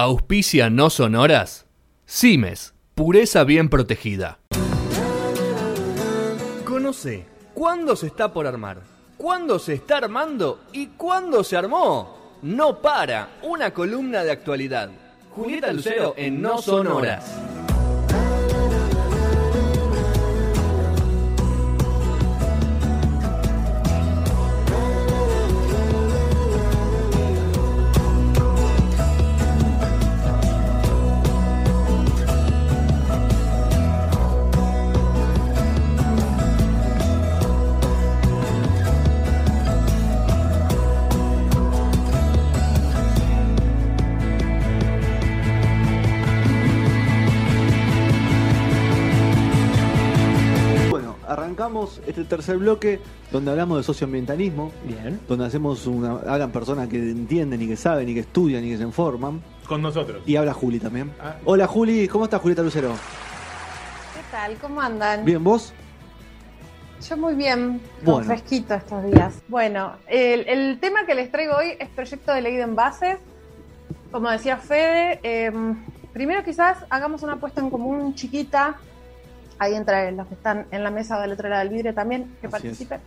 Auspicia no sonoras. Cimes, pureza bien protegida. Conoce cuándo se está por armar, cuándo se está armando y cuándo se armó. No para, una columna de actualidad. Julieta Lucero en No Sonoras. Arrancamos este tercer bloque donde hablamos de socioambientalismo, Bien. donde hacemos una, hablan personas que entienden y que saben y que estudian y que se informan. Con nosotros. Y habla Juli también. Ah. Hola Juli, ¿cómo estás Julieta Lucero? ¿Qué tal? ¿Cómo andan? Bien, ¿vos? Yo muy bien, Bueno. fresquito estos días. Bueno, el, el tema que les traigo hoy es proyecto de ley de envases. Como decía Fede, eh, primero quizás hagamos una apuesta en común chiquita, ahí entre los que están en la mesa del otro lado del vidrio también, que Así participen.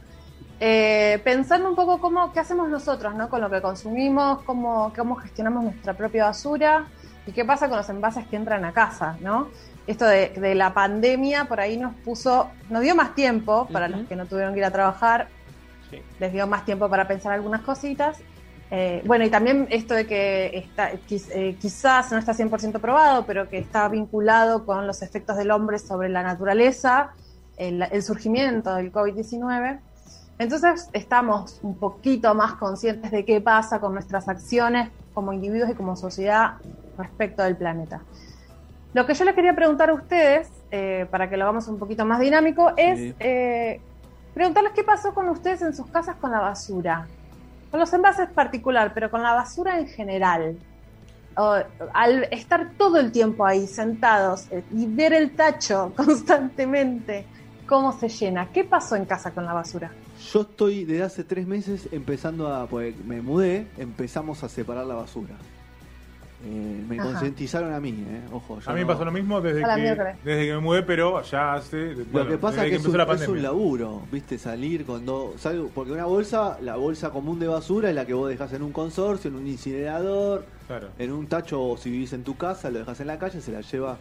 Eh, pensando un poco cómo, qué hacemos nosotros, ¿no? Con lo que consumimos, cómo, cómo gestionamos nuestra propia basura y qué pasa con los envases que entran a casa, ¿no? Esto de, de la pandemia por ahí nos puso, nos dio más tiempo para los que no tuvieron que ir a trabajar, Sí. les dio más tiempo para pensar algunas cositas. Eh, bueno, y también esto de que está, eh, quizás no está 100% probado, pero que está vinculado con los efectos del hombre sobre la naturaleza, el, el surgimiento del COVID-19. Entonces estamos un poquito más conscientes de qué pasa con nuestras acciones como individuos y como sociedad respecto del planeta. Lo que yo les quería preguntar a ustedes, eh, para que lo hagamos un poquito más dinámico, es Sí. preguntarles qué pasó con ustedes en sus casas con la basura. Con los envases particular, pero con la basura en general. O, al estar todo el tiempo ahí sentados eh, y ver el tacho constantemente, cómo se llena. ¿Qué pasó en casa con la basura? Yo estoy desde hace tres meses empezando a, pues me mudé, empezamos a separar la basura. Eh, me Ajá. concientizaron a mí, eh. Ojo, A mí me no- pasó lo mismo desde que, desde que me mudé, pero ya hace. Lo que pasa es que es un, la es pandemia. un laburo, ¿viste? Salir cuando salgo, porque una bolsa, la bolsa común de basura es la que vos dejás en un consorcio, en un incinerador, Claro. en un tacho o si vivís en tu casa, lo dejas en la calle, se la lleva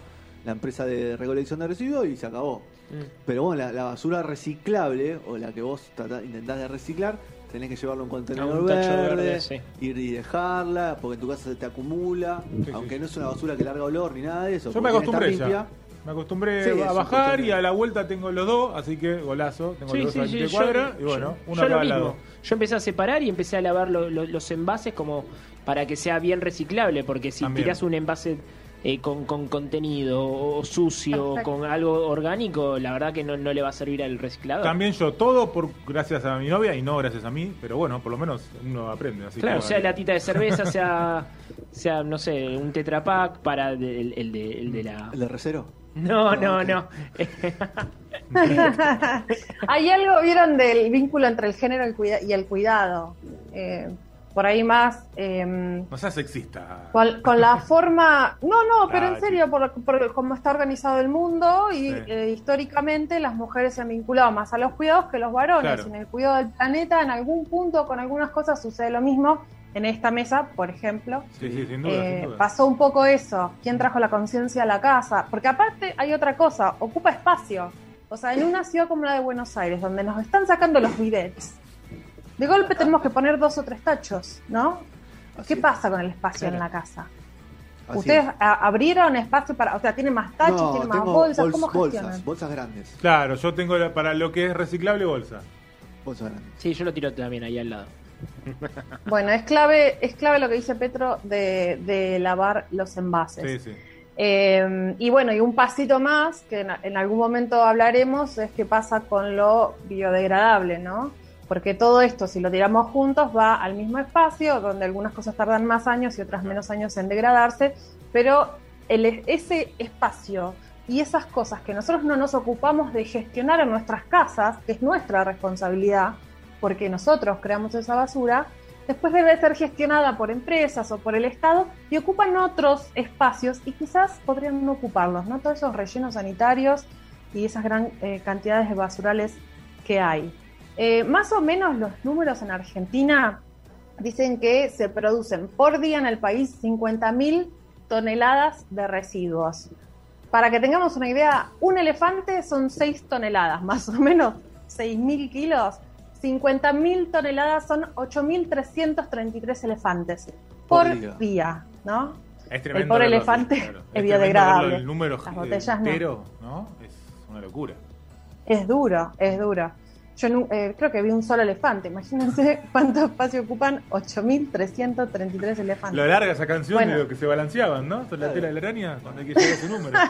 la empresa de recolección de residuos y se acabó. Mm. Pero bueno, la, la basura reciclable o la que vos tratá- intentás de reciclar, tenés que llevarlo a un contenedor A un tacho verde, verde, sí. ir y dejarla, porque en tu casa se te acumula, Sí, aunque sí. no es una basura que larga olor ni nada de eso. Yo me acostumbré ya. limpia. Me acostumbré a bajar y a la vuelta tengo los dos, así que golazo. Tengo Sí, los sí, dos sí, de yo- cuadra y bueno, yo- uno yo lo mismo. lado. Yo empecé a separar y empecé a lavar lo- lo- los envases como para que sea bien reciclable, porque si También. tirás un envase eh, con, con contenido o sucio o Perfecto. con algo orgánico, la verdad que no, no le va a servir al reciclador. También yo todo por gracias a mi novia y no gracias a mí, pero bueno, por lo menos uno aprende. Así Claro, que, sea latita de cerveza, sea, sea no sé, un tetrapack para el, el de, el de la... ¿El de recero? No, No, no, no. ¿Hay algo, vieron, del vínculo entre el género y el cuida- y el cuidado? Eh, por ahí más... em, No seas sexista. con, con la forma... No, no, pero Ah, en serio, por, por cómo está organizado el mundo y Sí. eh, históricamente las mujeres se han vinculado más a los cuidados que los varones. Claro. En el cuidado del planeta, en algún punto, con algunas cosas sucede lo mismo. En esta mesa, por ejemplo, Sí, sí, sin duda, eh, sin duda. pasó un poco eso. ¿Quién trajo la conciencia a la casa? Porque aparte hay otra cosa, ocupa espacio. O sea, en una ciudad como la de Buenos Aires, donde nos están sacando los bidets, de golpe tenemos que poner dos o tres tachos, ¿no? Así ¿Qué es. pasa con el espacio Claro. en la casa? Así ¿Ustedes es. abrieron espacio para, o sea, tienen más tachos, No, tienen más bolsas? bols- ¿Cómo gestionan? bolsas, bolsas grandes. Claro, yo tengo la- para lo que es reciclable bolsa. Bolsas grandes. Sí, yo lo tiro también ahí al lado. Bueno, es clave, es clave lo que dice Petro de, de lavar los envases. Sí, sí. Eh, y bueno, y un pasito más, que en, en algún momento hablaremos, es qué pasa con lo biodegradable, ¿no? Porque todo esto, si lo tiramos juntos, va al mismo espacio, donde algunas cosas tardan más años y otras menos años en degradarse, pero ese espacio y esas cosas que nosotros no nos ocupamos de gestionar en nuestras casas, que es nuestra responsabilidad, porque nosotros creamos esa basura, después debe ser gestionada por empresas o por el Estado y ocupan otros espacios y quizás podrían no ocuparlos, ¿no? Todos esos rellenos sanitarios y esas gran eh, cantidades de basurales que hay. Eh, más o menos los números en Argentina dicen que se producen por día en el país 50.000 toneladas de residuos. Para que tengamos una idea, un elefante son 6 toneladas, más o menos 6.000 kilos. 50.000 toneladas son 8.333 elefantes Por por, día. día. ¿no? Es El pobre verlo, elefante claro. es biodegradable. El número Las botellas no. entero, no. Es una locura. Es duro, es duro. Yo eh, creo que vi un solo elefante. Imagínense cuánto espacio ocupan 8.333 elefantes. Lo larga esa canción Bueno. de lo que se balanceaban, ¿no? Sobre la tela de la araña, cuando hay que llegar a ese número.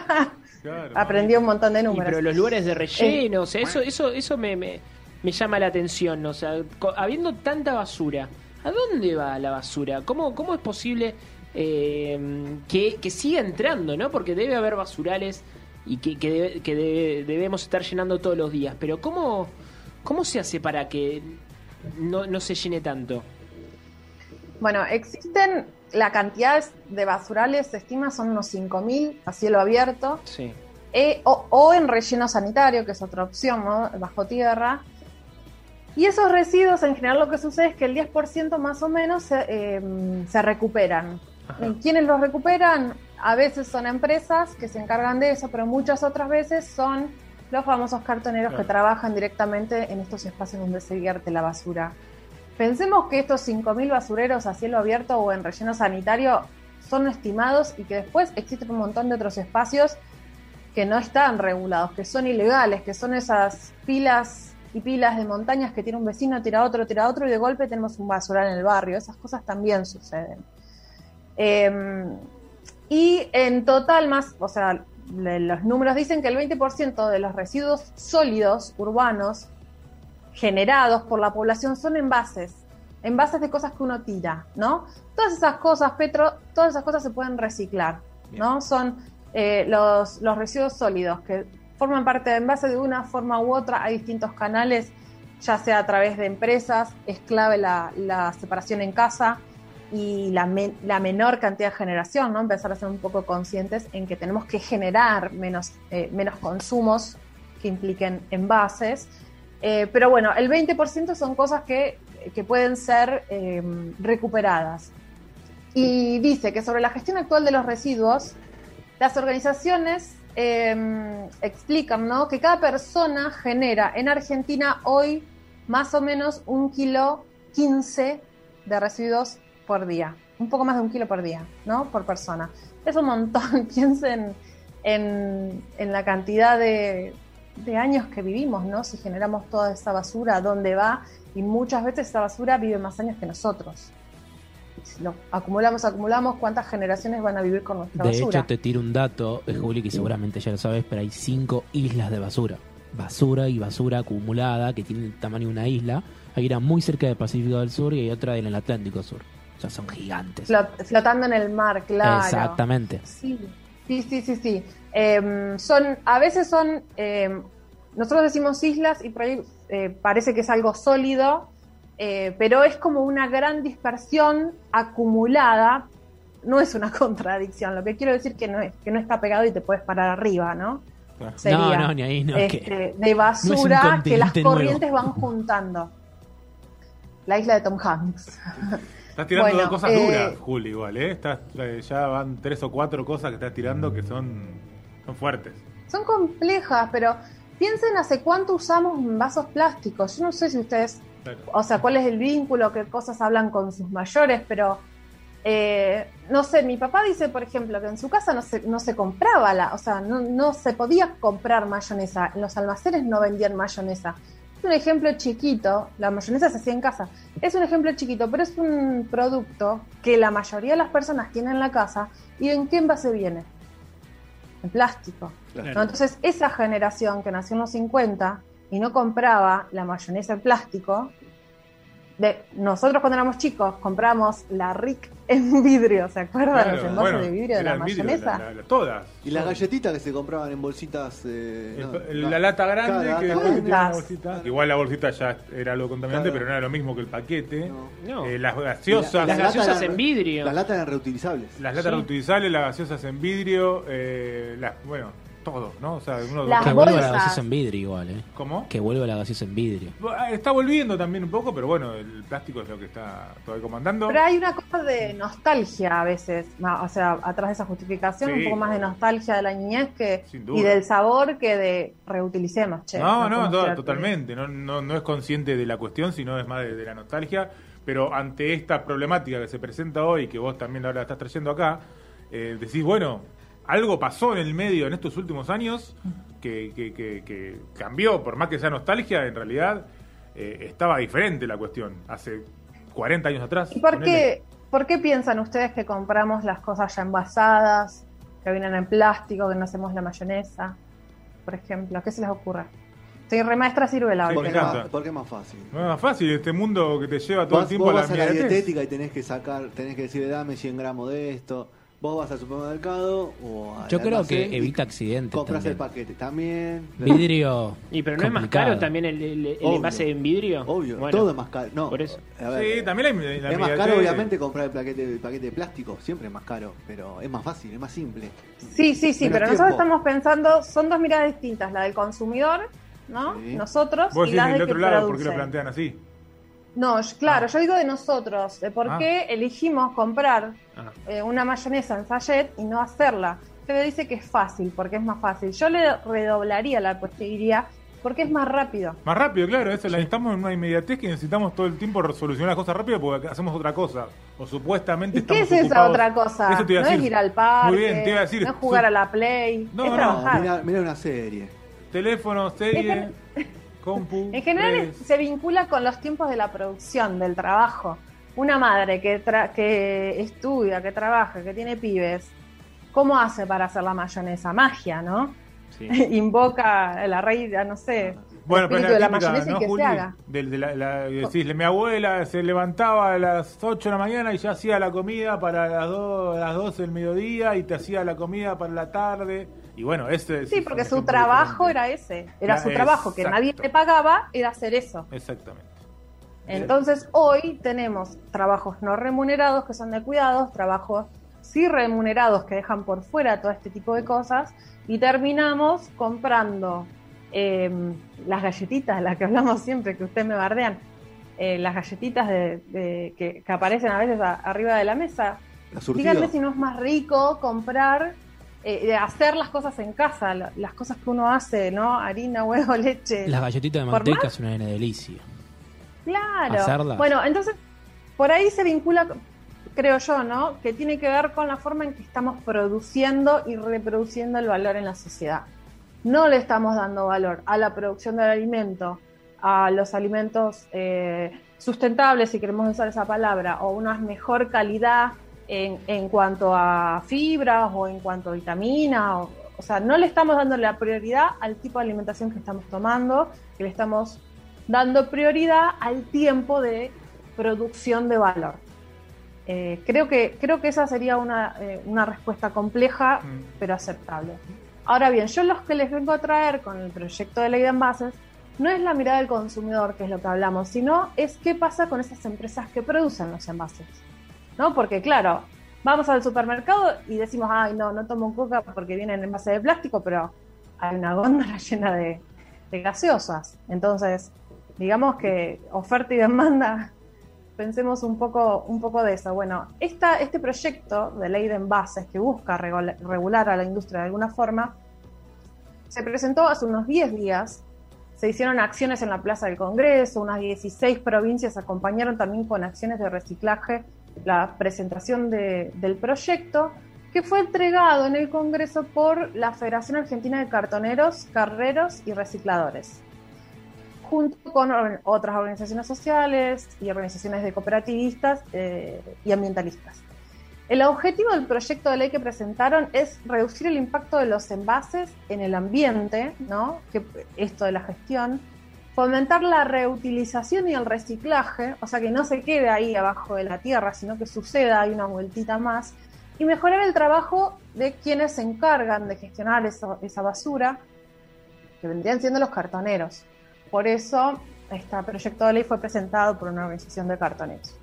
Claro, Aprendí un montón de Y, números. pero los lugares de relleno, o sea, eso, eso, eso me, me, me llama la atención. O sea, habiendo tanta basura, ¿a dónde va la basura? ¿Cómo, cómo es posible eh, que, que siga entrando, no? Porque debe haber basurales y que, que, debe- que debe- debemos estar llenando todos los días. Pero ¿cómo, cómo se hace para que no, no se llene tanto? Bueno, existen la cantidad de basurales, se estima son unos 5.000 a cielo abierto, Sí. eh, o, o en relleno sanitario, que es otra opción, ¿no? bajo tierra. Y esos residuos, en general, lo que sucede es que el 10% más o menos se, eh, se recuperan. Ajá. ¿Y ¿Quiénes los recuperan? A veces son empresas que se encargan de eso, pero muchas otras veces son los famosos cartoneros Claro. que trabajan directamente en estos espacios donde se vierte la basura. Pensemos que estos 5.000 basureros a cielo abierto o en relleno sanitario son estimados y que después existen un montón de otros espacios que no están regulados, que son ilegales, que son esas pilas y pilas de montañas que tiene un vecino, tira otro, tira otro y de golpe tenemos un basural en el barrio. Esas cosas también suceden. Eh, y en total más, o sea, los números dicen que el 20% de los residuos sólidos urbanos generados por la población son envases, envases de cosas que uno tira, ¿no? Todas esas cosas, Petro, todas esas cosas se pueden reciclar, ¿no? Son eh, los, los residuos sólidos que forman parte de envases de una forma u otra, hay distintos canales, ya sea a través de empresas, es clave la, la separación en casa y la, me- la menor cantidad de generación, ¿no? Empezar a ser un poco conscientes en que tenemos que generar menos, eh, menos consumos que impliquen envases. Eh, pero bueno, el 20% son cosas que, que pueden ser eh, recuperadas. Y dice que sobre la gestión actual de los residuos, las organizaciones eh, explican ¿no? que cada persona genera en Argentina hoy más o menos un kilo 15 de residuos por día. Un poco más de un kilo por día, ¿no? Por persona. Es un montón. Piensen en, en la cantidad de, de años que vivimos, ¿no? Si generamos toda esa basura, ¿a dónde va? Y muchas veces esa basura vive más años que nosotros. Si lo acumulamos, acumulamos, ¿cuántas generaciones van a vivir con nuestra De basura? hecho, te tiro un dato, eh, Juli, que seguramente ya lo sabes, pero hay cinco islas de basura. Basura y basura acumulada que tienen el tamaño de una isla. Hay una muy cerca del Pacífico del Sur y hay otra en el Atlántico Sur. O sea, son gigantes. Flot- flotando en el mar, claro. Exactamente. Sí, sí, sí, sí. sí. Em, son, a veces son, em, nosotros decimos islas y por ahí eh, parece que es algo sólido, eh, pero es como una gran dispersión acumulada. No es una contradicción, lo que quiero decir que no es que no está pegado y te puedes parar arriba, ¿no? Claro. Sería, no, no, ni ahí, no. es este, que- de basura que las nuevo. corrientes van juntando. La isla de Tom Hanks. Estás tirando Bueno, cosas eh, duras, Juli, igual, ¿eh? Estás, eh, ya van tres o cuatro cosas que estás tirando que son, son fuertes. Son complejas, pero piensen hace cuánto usamos vasos plásticos. Yo no sé si ustedes, Claro. o sea, cuál es el vínculo, qué cosas hablan con sus mayores, pero eh, no sé, mi papá dice, por ejemplo, que en su casa no se, no se compraba la, o sea, no, no se podía comprar mayonesa, en los almacenes no vendían mayonesa. Es un ejemplo chiquito, la mayonesa se hacía en casa. Es un ejemplo chiquito, pero es un producto que la mayoría de las personas tienen en la casa. ¿Y en qué envase viene? En plástico. Claro. ¿no? Entonces, esa generación que nació en los 50 y no compraba la mayonesa en plástico, de, nosotros cuando éramos chicos compramos la Rick en vidrio, ¿se acuerdan Claro, los envases bueno, de vidrio de la vidrio, mayonesa? la- la- todas. Y las galletitas que se compraban en bolsitas. eh, El- no, el- no. la lata grande Cada que después una bolsita. Igual la bolsita ya era algo contaminante, Claro. pero no era lo mismo que el paquete. No. No. Eh, las gaseosas, Las latas gaseosas eran- en vidrio. Las latas eran reutilizables. las latas Sí. reutilizables, las gaseosas en vidrio, eh, las, bueno, todo, ¿no? O sea, uno Las Que vuelva la gaseosa en vidrio igual, ¿eh? ¿Cómo? Que vuelva la gaseosa en vidrio. Ah, Está volviendo también un poco, pero bueno, el plástico es lo que está todavía comandando. Pero hay una cosa de nostalgia a veces, no, o sea, atrás de esa justificación, Sí. un poco más de nostalgia de la niñez que y del sabor que de reutilicemos, che. No, no, totalmente. No, no, no es consciente de la cuestión, sino es más de, de la nostalgia. Pero ante esta problemática que se presenta hoy, que vos también ahora la estás trayendo acá, eh, decís, bueno, algo pasó en el medio en estos últimos años que, que- que- que cambió, por más que sea nostalgia, en realidad eh, estaba diferente la cuestión. Hace 40 años atrás. ¿Y por qué, por qué piensan ustedes que compramos las cosas ya envasadas, que vienen en plástico, que no hacemos la mayonesa, por ejemplo? ¿Qué se les ocurre? Soy remaestra ciruela Sí, Porque, más, porque es más fácil. No es más fácil este mundo que te lleva todo Vas, el tiempo vos a la vas a la dietética y tenés que sacar, tenés que decir, dame 100 gramos de esto. Vos vas al supermercado o al Yo creo que evita accidentes Compras el paquete también. Vidrio. Y pero no es más complicado. caro también el, el- el Obvio. envase en vidrio. Obvio, Bueno, todo es más caro. No, por eso. a ver, Sí, también la, la es más caro, obviamente, comprar el paquete, el paquete de plástico. Siempre es más caro, pero es más fácil, es más simple. Sí, sí, sí, Menos pero tiempo. nosotros estamos pensando, son dos miradas distintas, la del consumidor, ¿no? Sí. Nosotros Vos y decís la del de que otro lado, ¿por qué lo produce. plantean así? No, yo- claro, yo digo de nosotros, de por Ah. qué elegimos comprar Ah. eh, una mayonesa en sachet y no hacerla. Usted dice que es fácil, porque es más fácil. Yo le redoblaría la diría, porque es más rápido. Más rápido, claro, eso, la necesitamos en una inmediatez que necesitamos todo el tiempo resolucionar las cosas rápido porque hacemos otra cosa. O supuestamente ¿Y qué estamos es esa otra cosa? Eso te iba a no es ir al parque, Muy bien, te iba a decir. no es jugar a la play, No, es no, trabajar. Mira, mira una serie. Teléfono, serie, compu. En general redes. se vincula con los tiempos de la producción, del trabajo. Una madre que, tra- que estudia, que trabaja, que tiene pibes, ¿cómo hace para hacer la mayonesa? Magia, ¿no? Sí. Invoca la reina, no sé, Bueno, el pero es de la la típica, mayonesa ¿no, y que Juli? se haga. De la, la- decís, mi abuela se levantaba a las 8 de la mañana y ya hacía la comida para las, 2, las 12 del mediodía y te hacía la comida para la tarde. Y bueno, ese es Sí, es porque su trabajo diferente. era ese, era Ya, su trabajo, que nadie le pagaba, era hacer eso. Exactamente. Entonces hoy tenemos trabajos no remunerados que son de cuidados, trabajos sí remunerados que dejan por fuera todo este tipo de cosas y terminamos comprando eh, las galletitas, las que hablamos siempre, que ustedes me bardean, eh, las galletitas de, de- que, que aparecen a veces a- arriba de la mesa. Díganme si no es más rico comprar, eh, de hacer las cosas en casa, la- las cosas que uno hace, ¿no? Harina, huevo, leche. Las galletitas de ¿Por manteca es una delicia. Claro. hacerlas. Bueno, entonces, por ahí se vincula, creo yo, ¿no? Que tiene que ver con la forma en que estamos produciendo y reproduciendo el valor en la sociedad. No le estamos dando valor a la producción del alimento, a los alimentos eh, sustentables, si queremos usar esa palabra, o una mejor calidad en, en cuanto a fibras o en cuanto a vitaminas. O, o sea, no le estamos dando la prioridad al tipo de alimentación que estamos tomando, que le estamos dando prioridad al tiempo de producción de valor. Eh, creo, que, creo que esa sería una, eh, una respuesta compleja, Mm. pero aceptable. Ahora bien, yo los que les vengo a traer con el proyecto de ley de envases no es la mirada del consumidor, que es lo que hablamos, sino es qué pasa con esas empresas que producen los envases. ¿No? Porque claro, vamos al supermercado y decimos, ay, no, no tomo coca porque viene en envase de plástico, pero hay una góndola llena de, de gaseosas. Entonces, digamos que oferta y demanda, pensemos un poco, un poco de eso. Bueno, esta, este proyecto de ley de envases que busca regula- regular a la industria de alguna forma, se presentó hace unos 10 días. Se hicieron acciones en la Plaza del Congreso, unas 16 provincias acompañaron también con acciones de reciclaje la presentación de- del proyecto, que fue entregado en el Congreso por la Federación Argentina de Cartoneros, Carreros y Recicladores junto con otras organizaciones sociales y organizaciones de cooperativistas eh, y ambientalistas. El objetivo del proyecto de ley que presentaron es reducir el impacto de los envases en el ambiente, ¿no? que esto de la gestión, fomentar la reutilización y el reciclaje, o sea que no se quede ahí abajo de la tierra, sino que suceda ahí una vueltita más, y mejorar el trabajo de quienes se encargan de gestionar esa basura, que vendrían siendo los cartoneros. Por eso, este proyecto de ley fue presentado por una organización de cartoneros.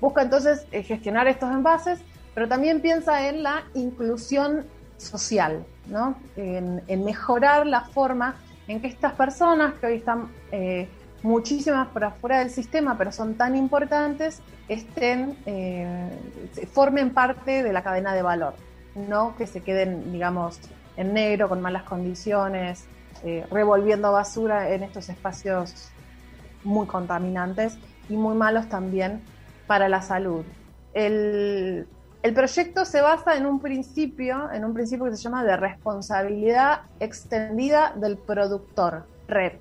Busca entonces eh, gestionar estos envases, pero también piensa en la inclusión social, ¿no? en, mejorar la forma en que estas personas que hoy están eh, muchísimas por afuera del sistema, pero son tan importantes, estén, eh, formen parte de la cadena de valor, no que se queden, digamos, en negro, con malas condiciones, eh, revolviendo basura en estos espacios muy contaminantes y muy malos también para la salud. El, el proyecto se basa en un principio, en un principio que se llama de responsabilidad extendida del productor, REP,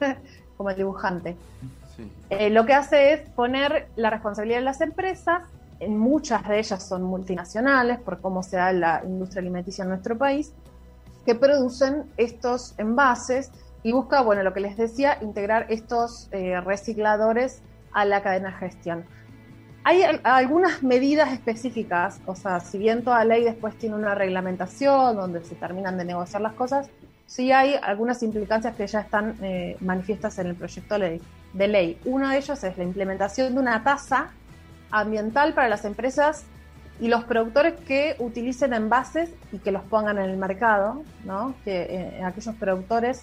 como el dibujante. Eh, lo que hace es poner la responsabilidad de las empresas, en muchas de ellas son multinacionales, por cómo se da la industria alimenticia en nuestro país, que producen estos envases y busca, bueno, lo que les decía, integrar estos eh, recicladores a la cadena de gestión. Hay algunas medidas específicas, o sea, si bien toda ley después tiene una reglamentación donde se terminan de negociar las cosas, sí hay algunas implicancias que ya están eh, manifiestas en el proyecto de ley, de ley. Uno de ellos es la implementación de una tasa ambiental para las empresas y los productores que utilicen envases y que los pongan en el mercado, ¿no? que eh, aquellos productores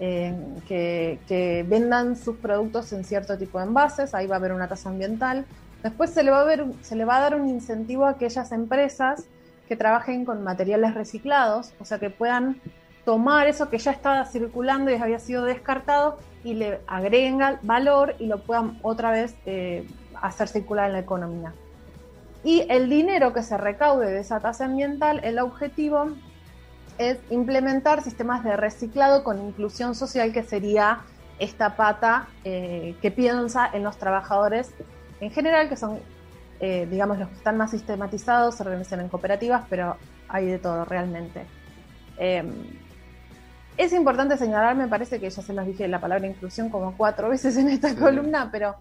eh, que, vendan sus productos en cierto tipo de envases, ahí va a haber una tasa ambiental. Después se le va a, dar un incentivo a aquellas empresas que trabajen con materiales reciclados, o sea que puedan tomar eso que ya estaba circulando y había sido descartado y le agreguen valor y lo puedan otra vez eh, hacer circular en la economía. Y el dinero que se recaude de esa tasa ambiental, el objetivo es implementar sistemas de reciclado con inclusión social, que sería esta pata eh, que piensa en los trabajadores en general, que son, eh, digamos, los que están más sistematizados, se organizan en cooperativas, pero hay de todo realmente. Em, es importante señalar, me parece que ya se los dije la palabra inclusión como cuatro veces en esta columna, pero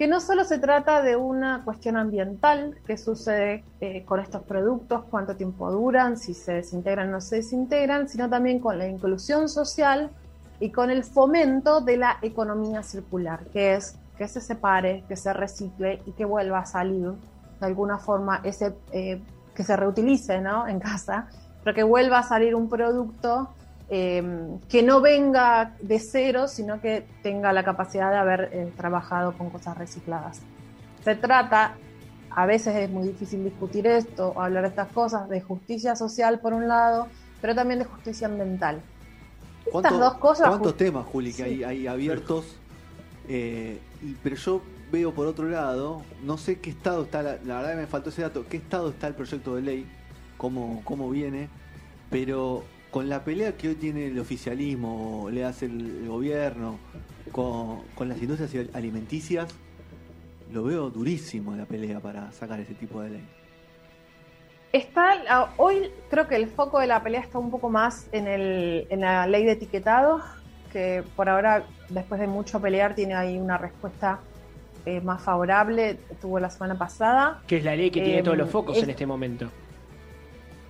que no solo se trata de una cuestión ambiental, qué sucede eh, con estos productos, cuánto tiempo duran, si se desintegran o no se desintegran, sino también con la inclusión social y con el fomento de la economía circular, que es que se separe, que se recicle y que vuelva a salir de alguna forma ese eh, que se reutilice ¿no? en casa, pero que vuelva a salir un producto Em, que no venga de cero, sino que tenga la capacidad de haber eh, trabajado con cosas recicladas. Se trata, a veces es muy difícil discutir esto o hablar de estas cosas, de justicia social por un lado, pero también de justicia ambiental. Estas dos cosas. ¿Cuántos temas, Juli, que hay, abiertos? Eh, pero yo veo por otro lado, no sé qué estado está, la, la, verdad que me faltó ese dato, qué estado está el proyecto de ley, cómo, cómo viene, pero con la pelea que hoy tiene el oficialismo, le hace el, gobierno, con, las industrias alimenticias, lo veo durísimo la pelea para sacar ese tipo de ley. Está, hoy creo que el foco de la pelea está un poco más en, el, en la ley de etiquetado, que por ahora, después de mucho pelear, tiene ahí una respuesta eh, más favorable, tuvo la semana pasada. Que es la ley que tiene todos los em, focos en este momento.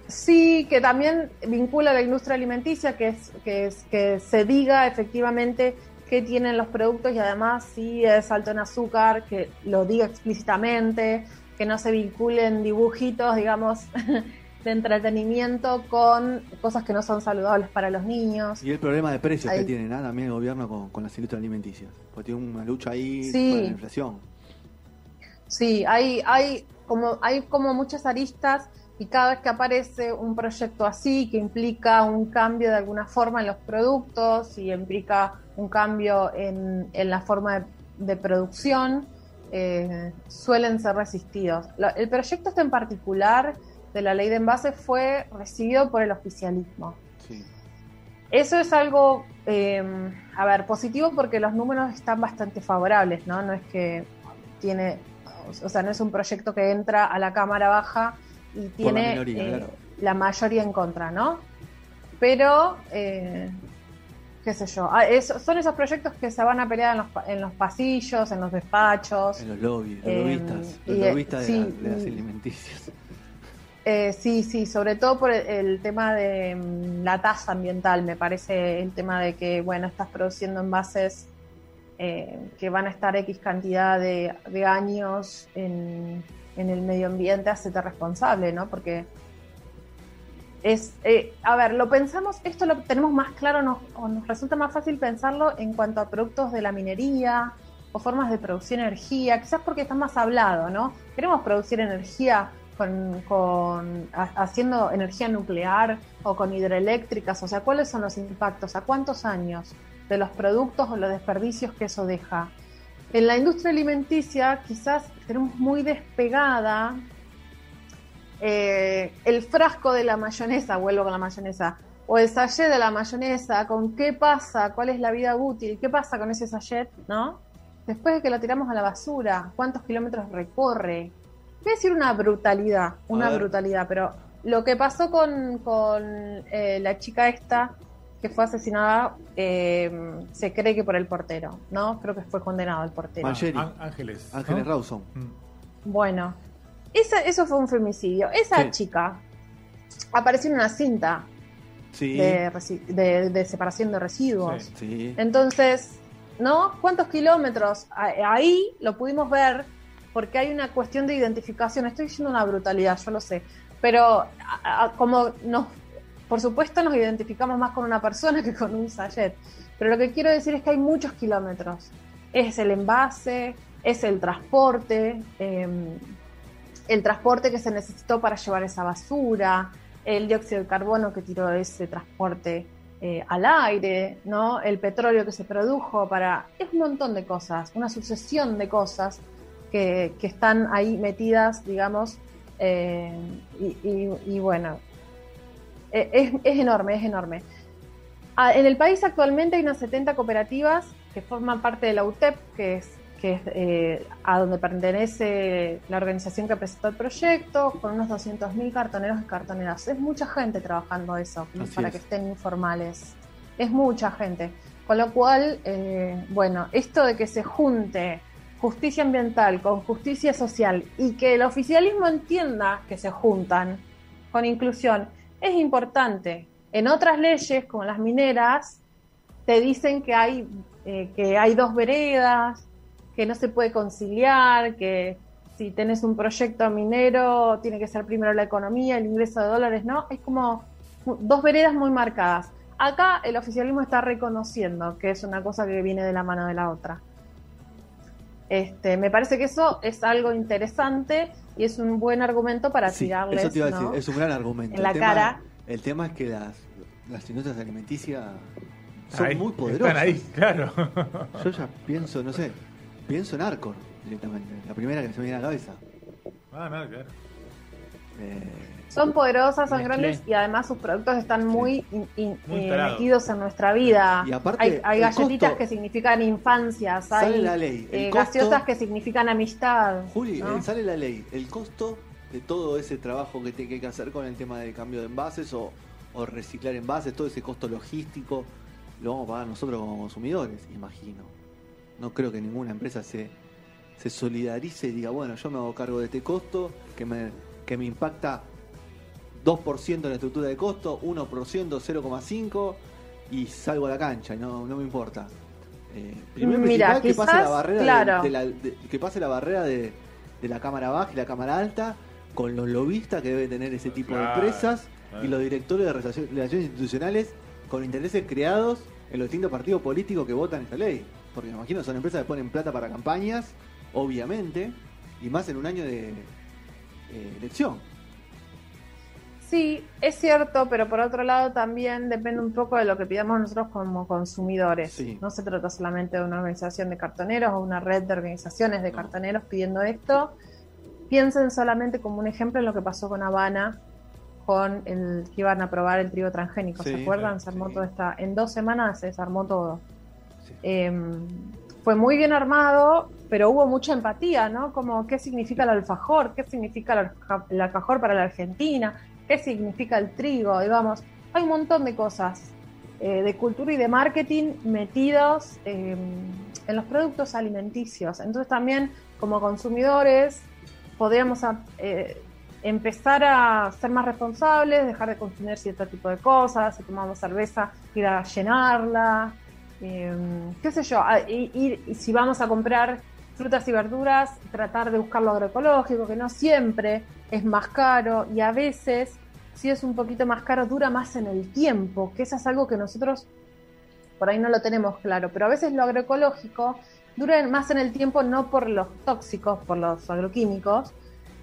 Sí, que también vincula a la industria alimenticia, que es, que es que se diga efectivamente qué tienen los productos y además si es alto en azúcar, que lo diga explícitamente, que no se vinculen dibujitos, digamos, de entretenimiento con cosas que no son saludables para los niños. Y el problema de precios que tiene ¿no? también el gobierno con, con las industrias alimenticias, porque tiene una lucha ahí sí. con la inflación. Sí, hay, hay, como, hay como muchas aristas y cada vez que aparece un proyecto así que implica un cambio de alguna forma en los productos y implica un cambio en, la forma de, producción, eh, suelen ser resistidos. el proyecto este en particular de la ley de envases fue recibido por el oficialismo. Eso es algo, eh, a ver, positivo porque los números están bastante favorables, ¿no? No es que tiene, o sea, no es un proyecto que entra a la Cámara Baja y tiene eh, la, mayoría, en contra, ¿no? Pero eh, qué sé yo. Ah, son esos proyectos que se van a pelear en los, en los pasillos, en los despachos. En los lobbies, los em, lobistas, los lobistas de, las alimenticias. Eh, sí, sí, sobre todo por el, tema de mm, la tasa ambiental, me parece el tema de que, bueno, estás produciendo envases eh, que van a estar X cantidad de, años en, el medio ambiente, hacete responsable, ¿no? Porque es, eh, a ver, lo pensamos, esto lo tenemos más claro, nos, o nos resulta más fácil pensarlo en cuanto a productos de la minería o formas de producir energía, quizás porque está más hablado, ¿no? Queremos producir energía con, haciendo energía nuclear o con hidroeléctricas, o sea, ¿cuáles son los impactos? ¿A cuántos años de los productos o los desperdicios que eso deja? En la industria alimenticia quizás tenemos muy despegada eh, el frasco de la mayonesa, vuelvo con la mayonesa, o el sachet de la mayonesa, con qué pasa, cuál es la vida útil, qué pasa con ese sachet, ¿no? Después de que lo tiramos a la basura, cuántos kilómetros recorre, voy a decir una brutalidad, una brutalidad, pero lo que pasó con, con eh, la chica esta que fue asesinada, eh, se cree que por el portero, ¿no? Creo que fue condenado el portero. Ángeles. Ángeles Rawson. Mm. Bueno, esa, eso fue un femicidio. Esa chica apareció en una cinta de, separación de residuos. Entonces, ¿no? ¿Cuántos kilómetros? Ahí lo pudimos ver porque hay una cuestión de identificación. Estoy diciendo una brutalidad, yo lo sé, pero como nos, por supuesto nos identificamos más con una persona que con un sachet, pero lo que quiero decir es que hay muchos kilómetros. Es el envase, es el transporte, em, el transporte que se necesitó para llevar esa basura, el dióxido de carbono que tiró ese transporte eh, al aire, ¿no? el petróleo que se produjo para... Es un montón de cosas, una sucesión de cosas que, están ahí metidas, digamos, eh, y, bueno, e, es, es, enorme, es enorme. Ah, en el país actualmente hay unas 70 cooperativas que forman parte de la UTEP, que es, que es eh, a donde pertenece la organización que presentó el proyecto, con unos 200.000 cartoneros y cartoneras. Es mucha gente trabajando eso, para que estén informales. Es mucha gente. Con lo cual, eh, bueno, esto de que se junte justicia ambiental con justicia social y que el oficialismo entienda que se juntan con inclusión es importante. En otras leyes, como las mineras, te dicen que hay, eh, que hay dos veredas, que no se puede conciliar, que si tenés un proyecto minero tiene que ser primero la economía, el ingreso de dólares, ¿no? Hay como dos veredas muy marcadas. Acá el oficialismo está reconociendo que es una cosa que viene de la mano de la otra. Este, me parece que eso es algo interesante y es un buen argumento para tirarles. Eso te iba a decir, es un gran argumento. En la cara. El tema es que las, las industrias alimenticias son muy poderosas. Están ahí, claro. Yo ya pienso, no sé, pienso en Arcor directamente, la primera que se me viene a la cabeza. Ah, no, claro. Eh, son poderosas, son grandes y además sus productos están muy, eh, metidos en nuestra vida. Y aparte, hay, galletitas que significan infancias, hay sale la ley. Eh, gaseosas que significan amistad. Juli, eh, sale la ley. El costo de todo ese trabajo que tiene que hacer con el tema del cambio de envases o, o reciclar envases, todo ese costo logístico, lo vamos a pagar nosotros como consumidores, imagino. No creo que ninguna empresa se, se solidarice y diga, bueno, yo me hago cargo de este costo que me, que me impacta 2% en la estructura de costo, 1%, 0,5% y salgo a la cancha y no, no me importa. Eh, primero Mira, que pase la barrera de, la, que pase la barrera de, la cámara baja y la cámara alta con los lobistas que debe tener ese tipo de empresas y los directores de relaciones institucionales con intereses creados en los distintos partidos políticos que votan esta ley. Porque me imagino son empresas que ponen plata para campañas, obviamente, y más en un año de eh, elección. Sí, es cierto, pero por otro lado también depende un poco de lo que pidamos nosotros como consumidores. No se trata solamente de una organización de cartoneros o una red de organizaciones de cartoneros pidiendo esto. Piensen solamente como un ejemplo en lo que pasó con Habana, con el que iban a probar el trigo transgénico. ¿Se acuerdan? Se armó todo esta. En dos semanas se desarmó todo. Em, fue muy bien armado, pero hubo mucha empatía, ¿no? Como qué significa el alfajor, qué significa el alfajor para la Argentina, qué significa el trigo, digamos, hay un montón de cosas eh, de cultura y de marketing metidos em, en los productos alimenticios. Entonces también como consumidores podríamos eh, empezar a ser más responsables, dejar de consumir cierto tipo de cosas, si tomamos cerveza, ir a llenarla, em, qué sé yo, y, si vamos a comprar frutas y verduras, tratar de buscar lo agroecológico, que no siempre es más caro y a veces si es un poquito más caro, dura más en el tiempo, que eso es algo que nosotros por ahí no lo tenemos claro, pero a veces lo agroecológico dura más en el tiempo no por los tóxicos, por los agroquímicos,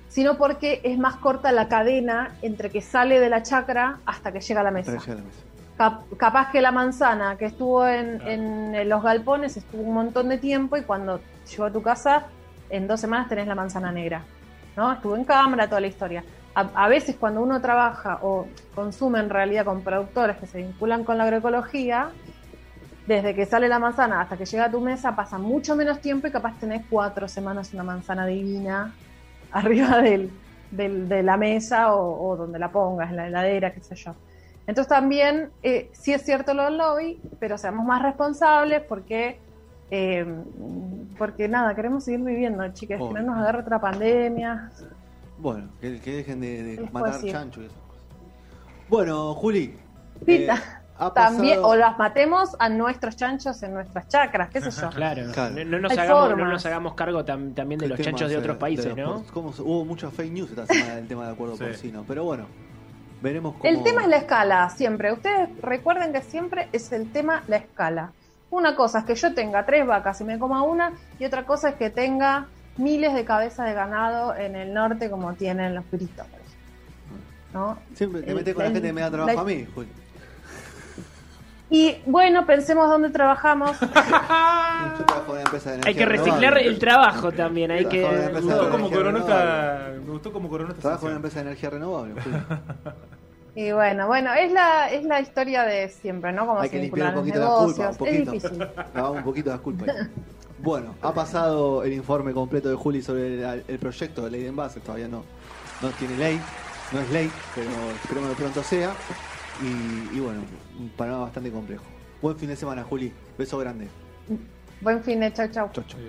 sino porque es más corta la cadena entre que sale de la chacra hasta que llega a la mesa. Capaz que la manzana que estuvo en, en, los galpones estuvo un montón de tiempo y cuando llegó a tu casa, en dos semanas tenés la manzana negra. ¿no? Estuvo en cámara toda la historia a, veces cuando uno trabaja o consume en realidad con productores que se vinculan con la agroecología, desde que sale la manzana hasta que llega a tu mesa pasa mucho menos tiempo y capaz tenés cuatro semanas una manzana divina arriba del, de la mesa o, donde la pongas, en la heladera, qué sé yo. Entonces también eh, sí es cierto lo del lobby, pero seamos más responsables porque, eh, porque nada, queremos seguir viviendo, chicas, que no nos agarre otra pandemia. Bueno, que, dejen de, matar chancho y esas cosas. Bueno, Juli. Eh, también, o las matemos a nuestros chanchos en nuestras chacras, qué sé yo. Claro, No, nos hagamos, no, nos hagamos, cargo también de los chanchos de otros países, ¿no? hubo mucha fake news esta semana del tema de acuerdo porcino, pero bueno, veremos cómo... El tema es la escala, siempre. Ustedes recuerden que siempre es el tema la escala. Una cosa es que yo tenga tres vacas y me coma una, y otra cosa es que tenga miles de cabezas de ganado en el norte como tienen los piritos. ¿no? Siempre te metes con la gente que me da trabajo a mí, Julio. Y bueno, pensemos dónde trabajamos. hay que reciclar el trabajo también. Hay que... Me gustó como coronista. Me gustó como coronista. Trabajo en una empresa de energía renovable. Y bueno, bueno, es la, es la historia de siempre, ¿no? Como hay que limpiar un poquito las culpas, un poquito. Es difícil. un poquito las culpas. Bueno, ha pasado el informe completo de Juli sobre el, proyecto de ley de envases. Todavía no, no tiene ley, no es ley, pero esperemos que pronto sea. Y, bueno, un panorama bastante complejo. Buen fin de semana, Juli. Beso grande. Buen fin de chau, chau. chau, chau.